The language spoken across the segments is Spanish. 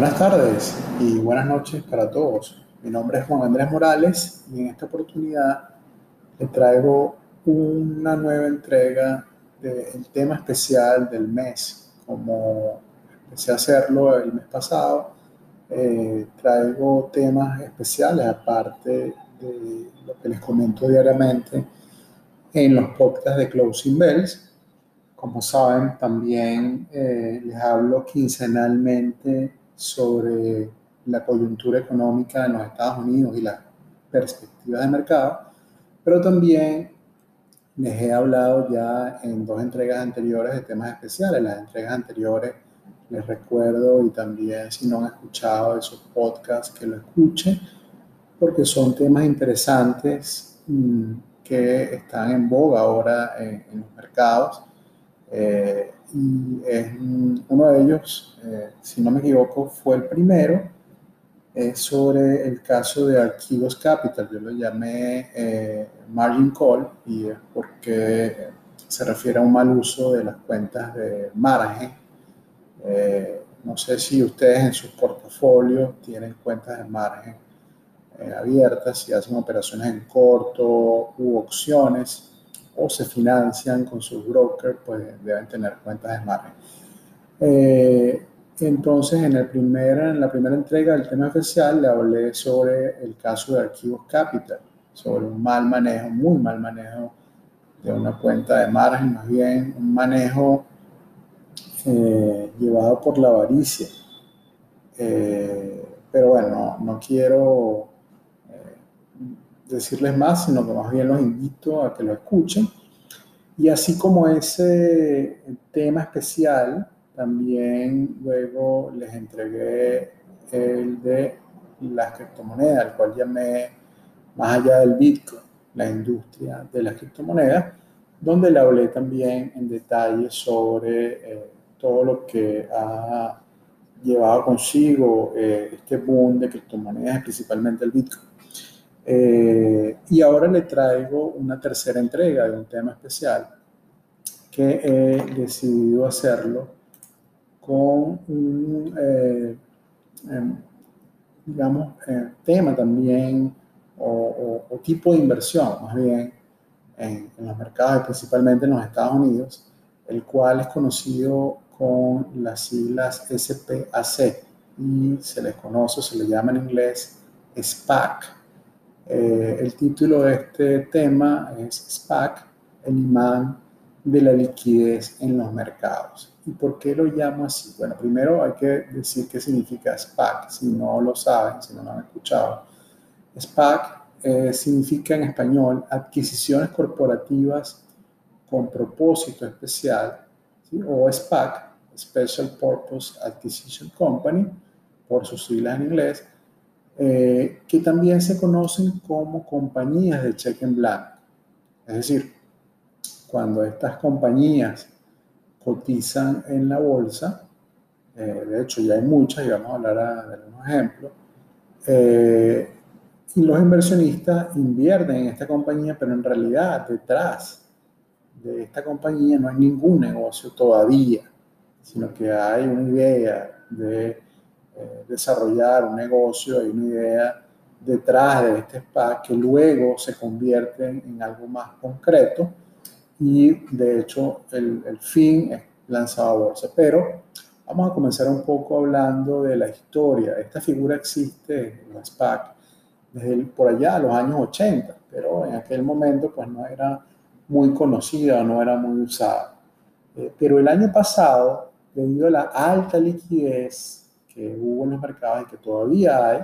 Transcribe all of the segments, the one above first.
Buenas tardes y buenas noches para todos. Mi nombre es Juan Andrés Morales y en esta oportunidad les traigo una nueva entrega del tema especial del mes. Como empecé a hacerlo el mes pasado, eh, traigo temas especiales aparte de lo que les comento diariamente en los podcasts de Closing Bells. Como saben, también eh, les hablo quincenalmente sobre la coyuntura económica en los Estados Unidos y las perspectivas de mercado, pero también les he hablado ya en dos entregas anteriores de temas especiales. Las entregas anteriores les recuerdo y también si no han escuchado esos podcasts que lo escuchen, porque son temas interesantes mm, que están en boga ahora en, los mercados. Eh, y es uno de ellos, eh, si no me equivoco, fue el primero, es sobre el caso de Archivos Capital. Yo lo llamé eh, margin call y es porque se refiere a un mal uso de las cuentas de margen. Eh, no sé si ustedes en sus portafolios tienen cuentas de margen abiertas, si hacen operaciones en corto u opciones o se financian con sus brokers, pues deben tener cuentas de margen. Eh, entonces, en, el primer, en la primera entrega del tema especial le hablé sobre el caso de Archivos Capital, sobre un mal manejo, muy mal manejo de una cuenta de margen, más bien un manejo eh, llevado por la avaricia. Eh, pero bueno, no quiero decirles más, sino que más bien los invito a que lo escuchen. Y así como ese tema especial, también luego les entregué el de las criptomonedas, el cual llamé más allá del Bitcoin, la industria de las criptomonedas, donde le hablé también en detalle sobre eh, todo lo que ha llevado consigo eh, este boom de criptomonedas, principalmente el Bitcoin. Eh, y ahora le traigo una tercera entrega de un tema especial que he decidido hacerlo con un, eh, em, digamos, eh, tema también o, tipo de inversión, más bien, en, en los mercados, principalmente en los Estados Unidos, el cual es conocido con las siglas SPAC y se les conoce, se le llama en inglés SPAC eh, el título de este tema es SPAC, el imán de la liquidez en los mercados. ¿Y por qué lo llamo así? Bueno, primero hay que decir qué significa SPAC, si no lo saben, si no lo han escuchado. SPAC eh, significa en español adquisiciones corporativas con propósito especial, o SPAC, Special Purpose Acquisition Company, por sus siglas en inglés, eh, que también se conocen como compañías de cheque en blanco. Es decir, cuando estas compañías cotizan en la bolsa, eh, de hecho ya hay muchas y vamos a hablar de algunos ejemplos, eh, y los inversionistas invierten en esta compañía, pero en realidad detrás de esta compañía no hay ningún negocio todavía, sino que hay una idea de eh, desarrollar un negocio, y una idea detrás de este SPAC que luego se convierte en algo más concreto y de hecho el, fin es lanzado a bolsa. Pero vamos a comenzar un poco hablando de la historia. Esta figura existe, la SPAC, desde por allá, los años 80, pero en aquel momento pues no era muy conocida, no era muy usada. Eh, pero el año pasado, debido a la alta liquidez que hubo en los mercados y que todavía hay.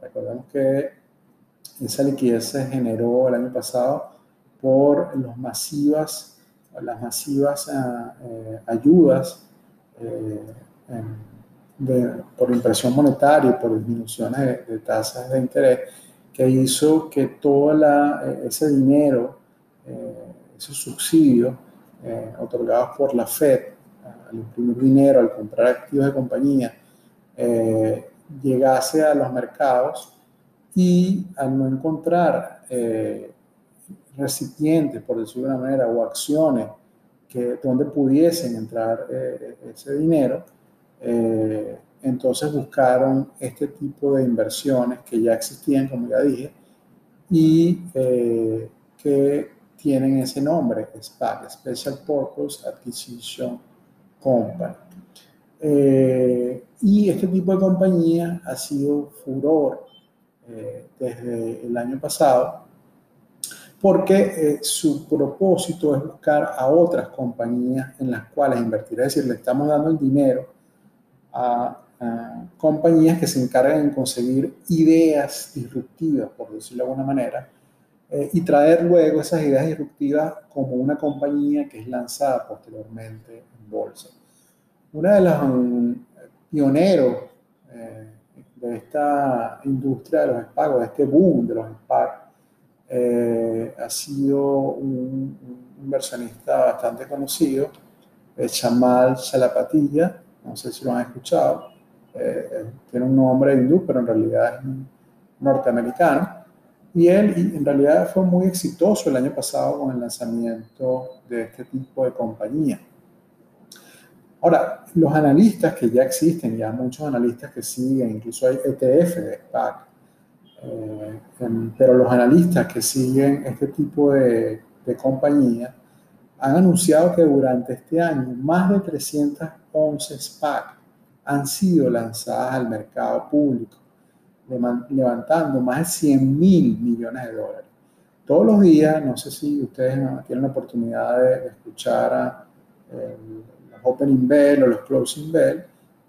Recordemos que esa liquidez se generó el año pasado por los masivas, las masivas ah, eh, ayudas eh, por impresión monetaria y por disminuciones de, tasas de interés que hizo que todo eh, ese dinero, esos subsidios otorgados por la Fed al imprimir dinero, al comprar activos de compañía, eh, llegase a los mercados y al no encontrar eh, recipientes, por decirlo de una manera, o acciones que, donde pudiesen entrar eh, ese dinero, entonces buscaron este tipo de inversiones que ya existían, como ya dije, y eh, que tienen ese nombre, SPAC, Special Purpose Acquisition Company. Eh, y este tipo de compañía ha sido furor eh, desde el año pasado porque eh, su propósito es buscar a otras compañías en las cuales invertir. Es decir, le estamos dando el dinero a, compañías que se encargan de conseguir ideas disruptivas, por decirlo de alguna manera, eh, y traer luego esas ideas disruptivas como una compañía que es lanzada posteriormente en bolsa. Una de las um, pioneros eh, de esta industria de los SPAC, de este boom de los SPAC, eh, ha sido un, inversionista bastante conocido, Chamal Chalapatilla, no sé si lo han escuchado, eh, eh, tiene un nombre hindú, pero en realidad es norteamericano. Y él en realidad fue muy exitoso el año pasado con el lanzamiento de este tipo de compañía. Ahora, los analistas que ya existen, ya muchos analistas que siguen, incluso hay ETF de SPAC, eh, pero los analistas que siguen este tipo de, de compañías han anunciado que durante este año más de 311 SPAC han sido lanzadas al mercado público, levantando más de 100 mil millones de dólares. Todos los días, no sé si ustedes tienen la oportunidad de, escuchar a, eh, opening bell o los closing bell,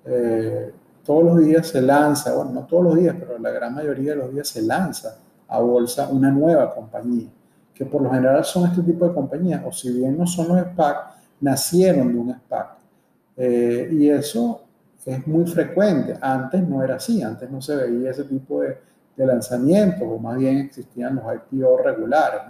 eh, todos los días se lanza, bueno, no todos los días, pero la gran mayoría de los días se lanza a bolsa una nueva compañía, que por lo general son este tipo de compañías, o si bien no son los SPAC, nacieron de un SPAC. Eh, y eso es muy frecuente. Antes no era así, antes no se veía ese tipo de, de lanzamientos, o más bien existían los IPO regulares,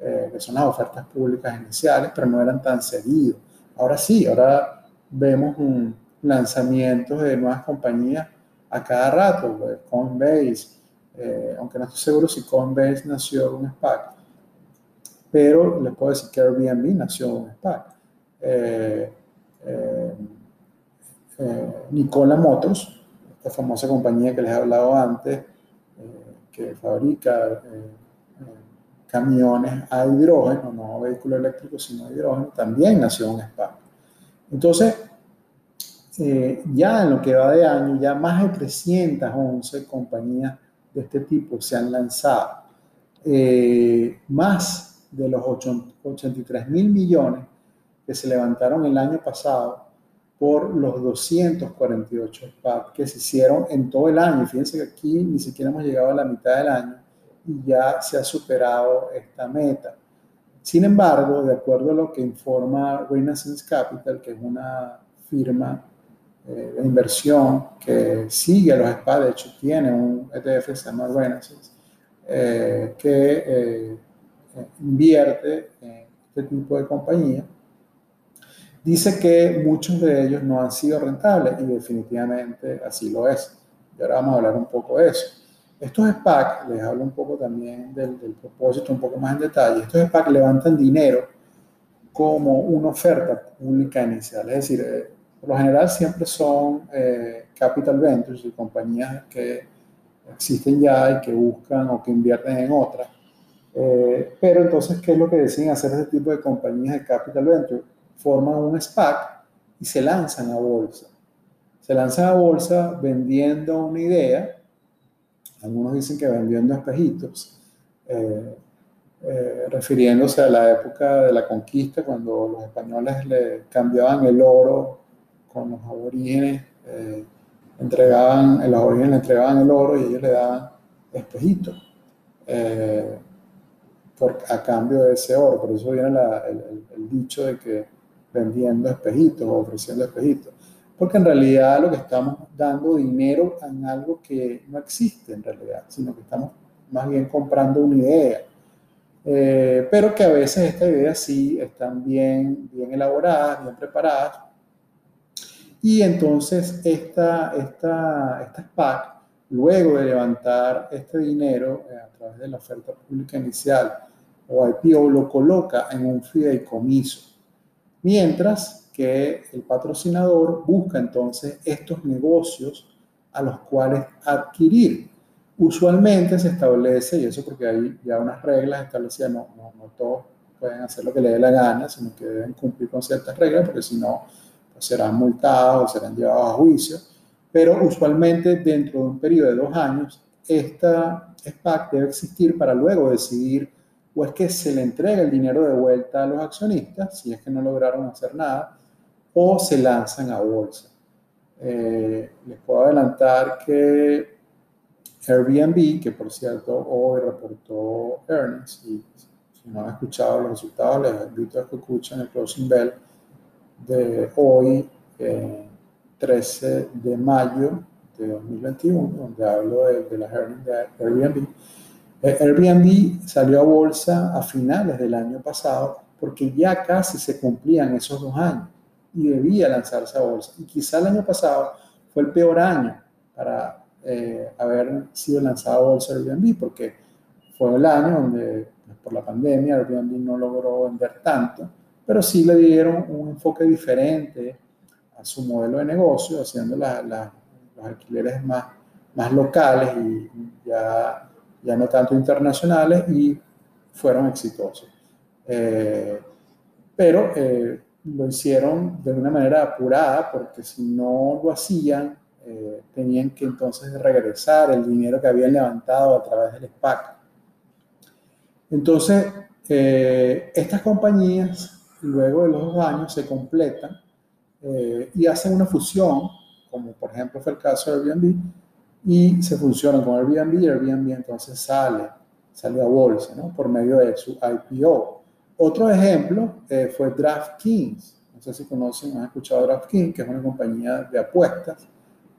eh, que son las ofertas públicas iniciales, pero no eran tan seguidos. Ahora sí, ahora vemos un lanzamientos de nuevas compañías a cada rato, pues, Coinbase, eh, aunque no estoy seguro si Coinbase nació de un SPAC, pero les puedo decir que Airbnb nació de un SPAC. Eh, eh, Nicola Motors, esta famosa compañía que les he hablado antes, que fabrica camiones a hidrógeno, no vehículos eléctricos, sino hidrógeno, también nació un SPAC. Entonces, eh, ya en lo que va de año, ya más de 311 compañías de este tipo se han lanzado. Eh, más de los 83 mil millones que se levantaron el año pasado por los 248 SPAC que se hicieron en todo el año. Fíjense que aquí ni siquiera hemos llegado a la mitad del año y ya se ha superado esta meta. Sin embargo, de acuerdo a lo que informa Renaissance Capital, que es una firma eh, de inversión que sigue a los SPA, de hecho tiene un ETF que se llama Renaissance, eh, que eh, invierte en este tipo de compañía, dice que muchos de ellos no han sido rentables y definitivamente así lo es. Y ahora vamos a hablar un poco de eso. Estos SPAC, les hablo un poco también del, del propósito un poco más en detalle, estos SPAC levantan dinero como una oferta pública inicial, es decir, por lo general siempre son eh, capital ventures y compañías que existen ya y que buscan o que invierten en otras. Eh, pero entonces, ¿qué es lo que deciden hacer ese tipo de compañías de capital venture? Forman un SPAC y se lanzan a bolsa. Se lanzan a bolsa vendiendo una idea. Algunos dicen que vendiendo espejitos. Eh, refiriéndose a la época de la conquista, cuando los españoles le cambiaban el oro con los aborígenes, eh, entregaban, los aborígenes le entregaban el oro y ellos le daban espejitos eh, a cambio de ese oro. Por eso viene el, dicho de que vendiendo espejitos o ofreciendo espejitos. Porque en realidad lo que estamos dando dinero en algo que no existe en realidad, sino que estamos más bien comprando una idea. Eh, pero que a veces estas ideas sí están bien, bien elaboradas, bien preparadas, y entonces esta, esta, esta SPAC, luego de levantar este dinero eh, a través de la oferta pública inicial o IPO, lo coloca en un fideicomiso. Mientras que el patrocinador busca entonces estos negocios a los cuales adquirir. Usualmente se establece, y eso porque hay ya unas reglas establecidas, no, no, no todos pueden hacer lo que les dé la gana, sino que deben cumplir con ciertas reglas, porque si no, pues serán multados o serán llevados a juicio. Pero usualmente dentro de un periodo de dos años, esta SPAC debe existir para luego decidir o es que se le entrega el dinero de vuelta a los accionistas, si es que no lograron hacer nada, o se lanzan a bolsa. Eh, les puedo adelantar que Airbnb, que por cierto hoy reportó earnings, y si no han escuchado los resultados, les invito a que escuchen el closing bell de hoy, 13 de mayo de 2021, donde hablo de, de las earnings de Airbnb. Eh, Airbnb salió a bolsa a finales del año pasado porque ya casi se cumplían esos dos años y debía lanzarse a bolsa. Y quizá el año pasado fue el peor año para eh, haber sido lanzado a bolsa Airbnb porque fue el año donde por la pandemia Airbnb no logró vender tanto, pero sí le dieron un enfoque diferente a su modelo de negocio, haciendo los alquileres más, más locales y ya, ya no tanto internacionales y fueron exitosos. Eh, pero eh, lo hicieron de una manera apurada porque si no lo hacían, eh, tenían que entonces regresar el dinero que habían levantado a través del SPAC. Entonces, eh, estas compañías, luego de los dos años, se completan eh, y hacen una fusión, como por ejemplo fue el caso de Airbnb, y se funcionan con Airbnb y Airbnb entonces sale, sale a bolsa, ¿no? Por medio de su IPO. Otro ejemplo eh, fue DraftKings. No sé si conocen, han escuchado DraftKings, que es una compañía de apuestas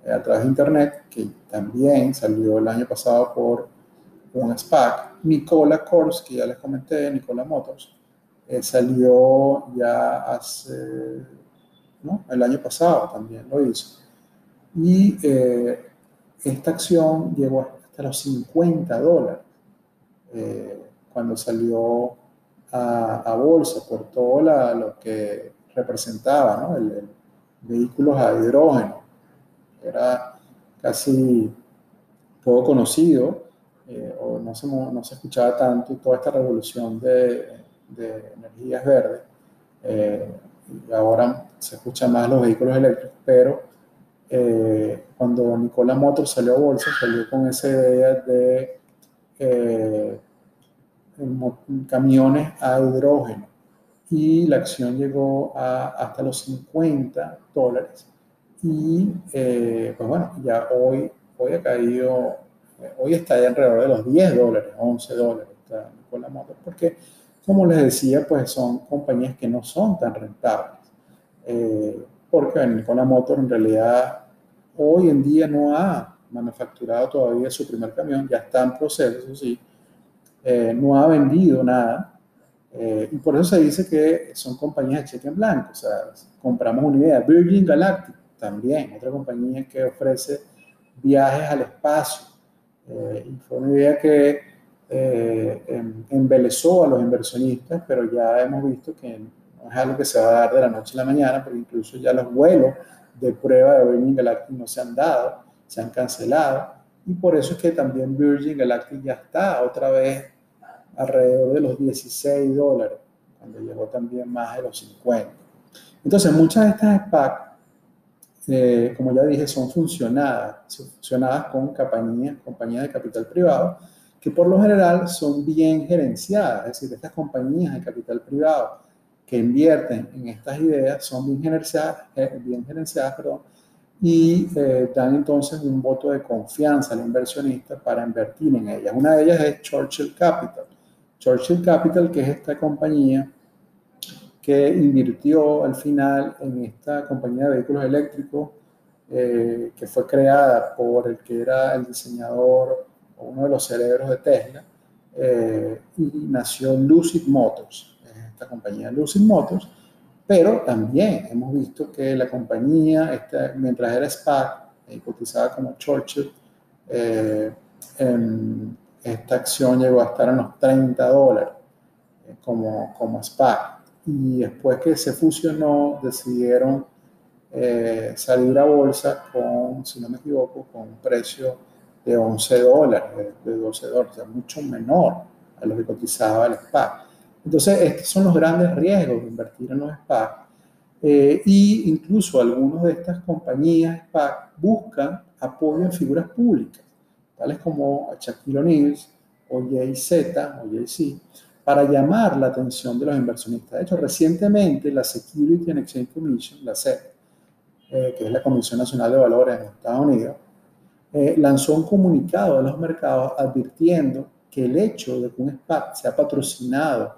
eh, a través de Internet, que también salió el año pasado por un SPAC. Nicola Kors, que ya les comenté, Nicola Motors, eh, salió ya hace, ¿no? El año pasado también lo hizo. Y esta acción llegó hasta los 50 dólares cuando salió a, bolsa por todo lo que representaba, ¿no? el, vehículos a hidrógeno. Era casi poco conocido eh, o no se, no se escuchaba tanto toda esta revolución de, energías verdes. Eh, y ahora se escuchan más los vehículos eléctricos, pero eh, cuando Nicola Motors salió a bolsa, salió con esa idea de camiones a hidrógeno y la acción llegó a, hasta los 50 dólares. Y eh, pues bueno, ya hoy, hoy ha caído, eh, hoy está ya alrededor de los 10 dólares, 11 dólares con la moto, porque como les decía, pues son compañías que no son tan rentables. Eh, porque la Motor en realidad hoy en día no ha manufacturado todavía su primer camión, ya está en proceso, eso sí, eh, no ha vendido nada. Eh, y por eso se dice que son compañías de cheque en blanco. O sea, compramos una idea. Virgin Galactic también, otra compañía que ofrece viajes al espacio. Eh, y fue una idea que em, embelezó a los inversionistas, pero ya hemos visto que no es algo que se va a dar de la noche a la mañana, porque incluso ya los vuelos de prueba de Virgin Galactic no se han dado, se han cancelado. Y por eso es que también Virgin Galactic ya está otra vez alrededor de los 16 dólares, cuando llegó también más de los 50. Entonces, muchas de estas SPAC, eh, como ya dije, son funcionadas, funcionadas con compañías, compañías de capital privado, que por lo general son bien gerenciadas, es decir, estas compañías de capital privado que invierten en estas ideas son bien gerenciadas, eh, bien gerenciadas perdón, y eh, dan entonces un voto de confianza al inversionista para invertir en ellas. Una de ellas es Churchill Capital. Churchill Capital, que es esta compañía que invirtió al final en esta compañía de vehículos eléctricos eh, que fue creada por el que era el diseñador o uno de los cerebros de Tesla eh, y nació Lucid Motors, esta compañía Lucid Motors, pero también hemos visto que la compañía, esta, mientras era SPAC, eh, cotizada como Churchill, en, esta acción llegó a estar en los 30 dólares eh, como, como SPAC. y después que se fusionó decidieron eh, salir a bolsa con, si no me equivoco, con un precio de 11 dólares, de 12 dólares, o sea, mucho menor a lo que cotizaba el SPAC. Entonces, estos son los grandes riesgos de invertir en los SPAC. Eh, y incluso algunas de estas compañías SPAC buscan apoyo en figuras públicas, tales como Shaquille O'Neal o JZ o JC, para llamar la atención de los inversionistas. De hecho, recientemente la Security and Exchange Commission, la SEC, eh, que es la Comisión Nacional de Valores en Estados Unidos, eh, lanzó un comunicado a los mercados advirtiendo que el hecho de que un SPAC sea patrocinado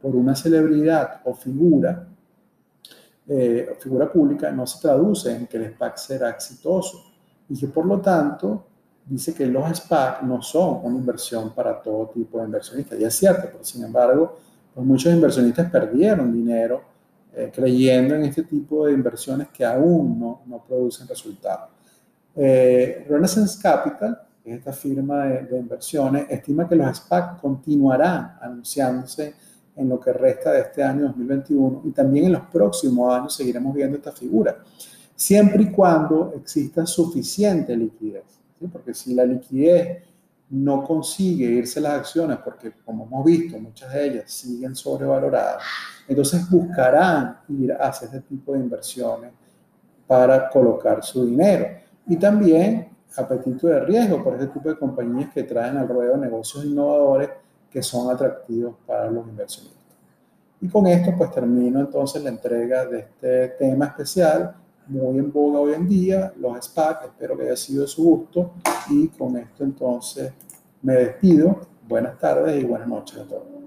por una celebridad o figura, eh, figura pública no se traduce en que el SPAC será exitoso y que por lo tanto dice que los SPAC no son una inversión para todo tipo de inversionistas. Y es cierto, pero sin embargo, pues muchos inversionistas perdieron dinero eh, creyendo en este tipo de inversiones que aún no, no producen resultados. Eh, Renaissance Capital, que es esta firma de, de, inversiones, estima que los SPAC continuarán anunciándose en lo que resta de este año 2021 y también en los próximos años seguiremos viendo esta figura, siempre y cuando exista suficiente liquidez. Porque si la liquidez no consigue irse las acciones, porque como hemos visto, muchas de ellas siguen sobrevaloradas, entonces buscarán ir hacia este tipo de inversiones para colocar su dinero. Y también apetito de riesgo por este tipo de compañías que traen al ruedo negocios innovadores que son atractivos para los inversionistas. Y con esto pues termino entonces la entrega de este tema especial muy en boga hoy en día, los SPAC, espero que haya sido de su gusto y con esto entonces me despido. Buenas tardes y buenas noches a todos.